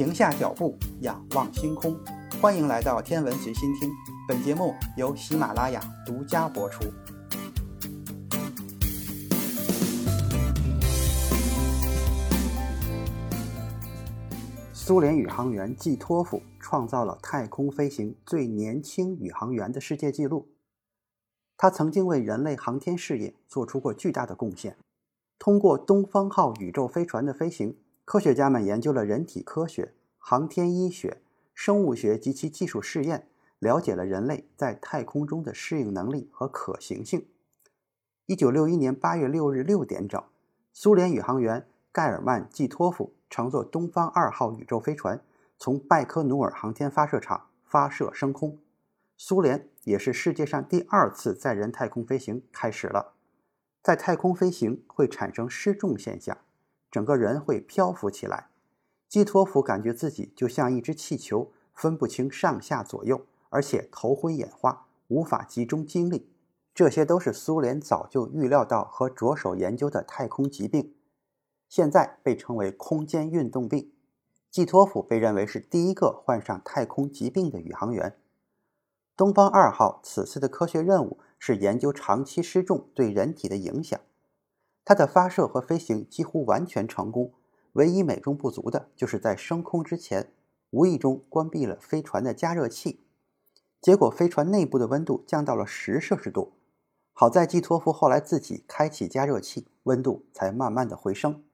停下脚步，仰望星空。欢迎来到天文随心听，本节目由喜马拉雅独家播出。苏联宇航员季托夫创造了太空飞行最年轻宇航员的世界纪录。他曾经为人类航天事业做出过巨大的贡献。通过东方号宇宙飞船的飞行，科学家们研究了人体科学、航天医学、生物学及其技术试验，了解了人类在太空中的适应能力和可行性。一九六一年八月六日六点整，苏联宇航员盖尔曼·季托夫。乘坐东方二号宇宙飞船从拜科努尔航天发射场发射升空，苏联也是世界上第二次载人太空飞行开始了。在太空飞行会产生失重现象，整个人会漂浮起来。基托夫感觉自己就像一只气球，分不清上下左右，而且头昏眼花，无法集中精力。这些都是苏联早就预料到和着手研究的太空疾病。现在被称为空间运动病，季托夫被认为是第一个患上太空疾病的宇航员。东方二号此次的科学任务是研究长期失重对人体的影响。它的发射和飞行几乎完全成功，唯一美中不足的就是在升空之前无意中关闭了飞船的加热器，结果飞船内部的温度降到了十摄氏度。好在季托夫后来自己开启加热器，温度才慢慢的回升。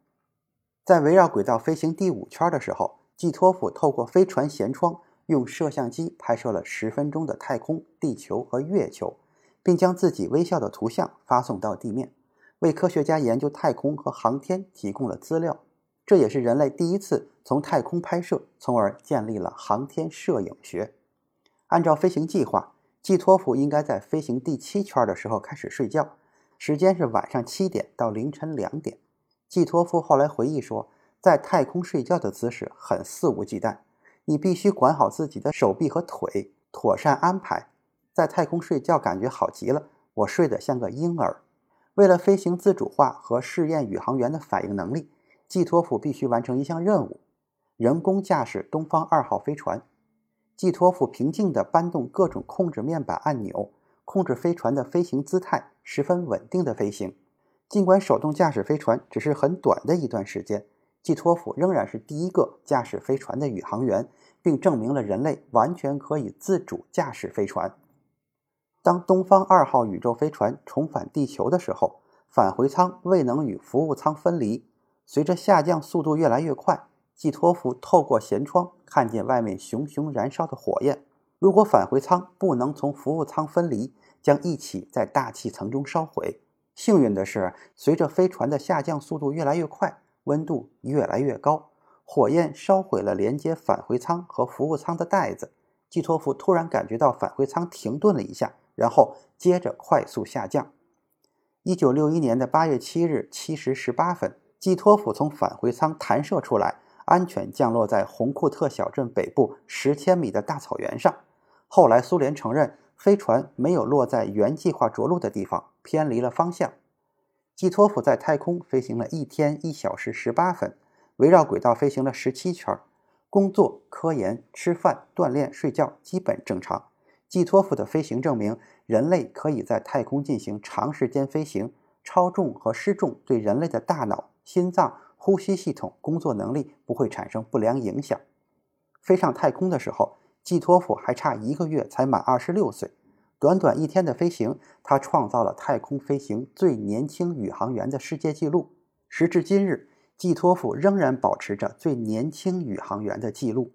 在围绕轨道飞行第五圈的时候，季托夫透过飞船舷窗用摄像机拍摄了十分钟的太空、地球和月球，并将自己微笑的图像发送到地面，为科学家研究太空和航天提供了资料。这也是人类第一次从太空拍摄，从而建立了航天摄影学。按照飞行计划，季托夫应该在飞行第七圈的时候开始睡觉，时间是晚上七点到凌晨两点。季托夫后来回忆说，在太空睡觉的姿势很肆无忌惮，你必须管好自己的手臂和腿，妥善安排。在太空睡觉感觉好极了，我睡得像个婴儿。为了飞行自主化和试验宇航员的反应能力，季托夫必须完成一项任务：人工驾驶东方二号飞船。季托夫平静地搬动各种控制面板按钮，控制飞船的飞行姿态，十分稳定的飞行。尽管手动驾驶飞船只是很短的一段时间，季托夫仍然是第一个驾驶飞船的宇航员，并证明了人类完全可以自主驾驶飞船。当东方二号宇宙飞船重返地球的时候，返回舱未能与服务舱分离。随着下降速度越来越快，季托夫透过舷窗看见外面熊熊燃烧的火焰。如果返回舱不能从服务舱分离，将一起在大气层中烧毁。幸运的是，随着飞船的下降速度越来越快，温度越来越高，火焰烧毁了连接返回舱和服务舱的带子。季托夫突然感觉到返回舱停顿了一下，然后接着快速下降。一九六一年的八月七日七时十八分，季托夫从返回舱弹射出来，安全降落在红库特小镇北部十千米的大草原上。后来，苏联承认。飞船没有落在原计划着陆的地方，偏离了方向。季托夫在太空飞行了一天一小时十八分，围绕轨道飞行了十七圈。工作、科研、吃饭、锻炼、睡觉基本正常。季托夫的飞行证明，人类可以在太空进行长时间飞行，超重和失重对人类的大脑、心脏、呼吸系统工作能力不会产生不良影响。飞上太空的时候。季托夫还差一个月才满二十六岁，短短一天的飞行，他创造了太空飞行最年轻宇航员的世界纪录。时至今日，季托夫仍然保持着最年轻宇航员的记录。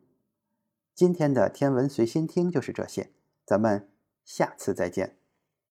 今天的天文随心听就是这些，咱们下次再见。